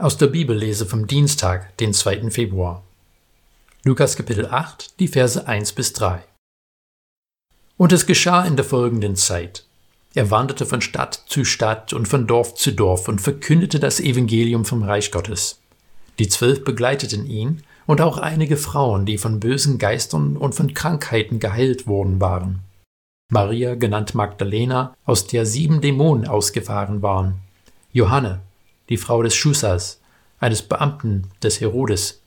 Aus der Bibellese vom Dienstag, den 2. Februar. Lukas Kapitel 8, die Verse 1 bis 3. Und es geschah in der folgenden Zeit. Er wanderte von Stadt zu Stadt und von Dorf zu Dorf und verkündete das Evangelium vom Reich Gottes. Die Zwölf begleiteten ihn und auch einige Frauen, die von bösen Geistern und von Krankheiten geheilt worden waren. Maria, genannt Magdalena, aus der sieben Dämonen ausgefahren waren. Johanne, die Frau des Schusas, eines Beamten des Herodes,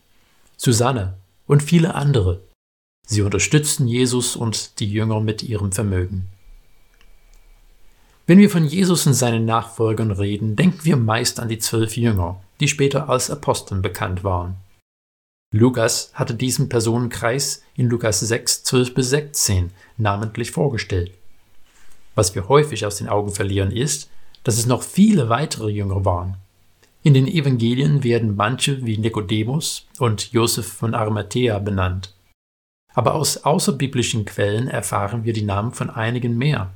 Susanne und viele andere. Sie unterstützten Jesus und die Jünger mit ihrem Vermögen. Wenn wir von Jesus und seinen Nachfolgern reden, denken wir meist an die zwölf Jünger, die später als Aposteln bekannt waren. Lukas hatte diesen Personenkreis in Lukas 6, 12 bis 16 namentlich vorgestellt. Was wir häufig aus den Augen verlieren ist, dass es noch viele weitere Jünger waren, in den Evangelien werden manche wie Nikodemus und Josef von Arimathea benannt. Aber aus außerbiblischen Quellen erfahren wir die Namen von einigen mehr.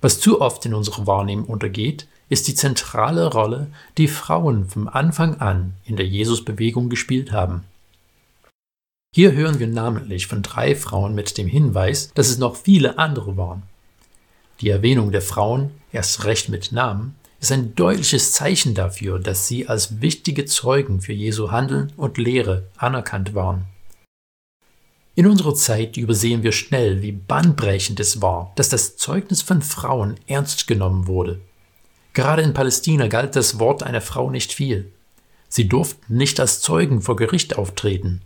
Was zu oft in unserer Wahrnehmung untergeht, ist die zentrale Rolle, die Frauen vom Anfang an in der Jesusbewegung gespielt haben. Hier hören wir namentlich von drei Frauen mit dem Hinweis, dass es noch viele andere waren. Die Erwähnung der Frauen, erst recht mit Namen, ist ein deutliches Zeichen dafür, dass sie als wichtige Zeugen für Jesu Handeln und Lehre anerkannt waren. In unserer Zeit übersehen wir schnell, wie bahnbrechend es war, dass das Zeugnis von Frauen ernst genommen wurde. Gerade in Palästina galt das Wort einer Frau nicht viel. Sie durften nicht als Zeugen vor Gericht auftreten.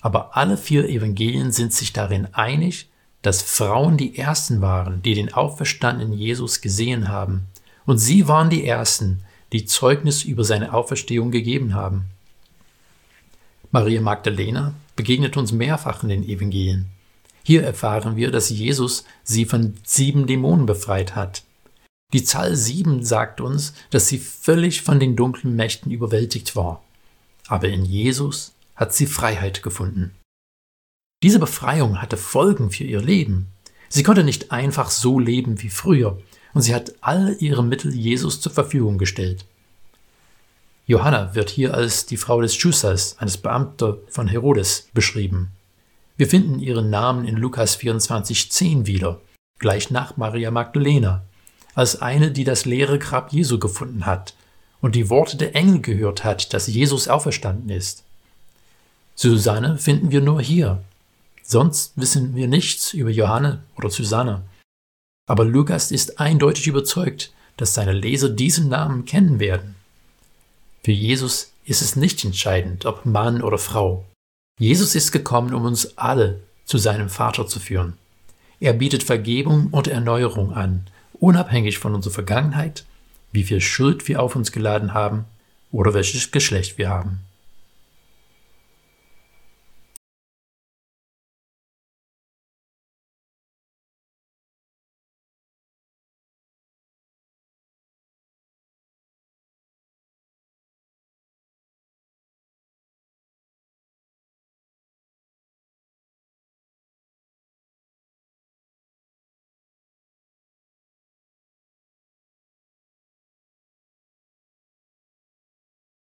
Aber alle vier Evangelien sind sich darin einig, dass Frauen die Ersten waren, die den auferstandenen Jesus gesehen haben und sie waren die Ersten, die Zeugnis über seine Auferstehung gegeben haben. Maria Magdalena begegnet uns mehrfach in den Evangelien. Hier erfahren wir, dass Jesus sie von sieben Dämonen befreit hat. Die Zahl sieben sagt uns, dass sie völlig von den dunklen Mächten überwältigt war. Aber in Jesus hat sie Freiheit gefunden. Diese Befreiung hatte Folgen für ihr Leben. Sie konnte nicht einfach so leben wie früher, und sie hat all ihre Mittel Jesus zur Verfügung gestellt. Johanna wird hier als die Frau des Schusers, eines Beamter von Herodes, beschrieben. Wir finden ihren Namen in Lukas 24,10 wieder, gleich nach Maria Magdalena, als eine, die das leere Grab Jesu gefunden hat und die Worte der Engel gehört hat, dass Jesus auferstanden ist. Susanne finden wir nur hier. Sonst wissen wir nichts über Johanne oder Susanne. Aber Lukas ist eindeutig überzeugt, dass seine Leser diesen Namen kennen werden. Für Jesus ist es nicht entscheidend, ob Mann oder Frau. Jesus ist gekommen, um uns alle zu seinem Vater zu führen. Er bietet Vergebung und Erneuerung an, unabhängig von unserer Vergangenheit, wie viel Schuld wir auf uns geladen haben oder welches Geschlecht wir haben.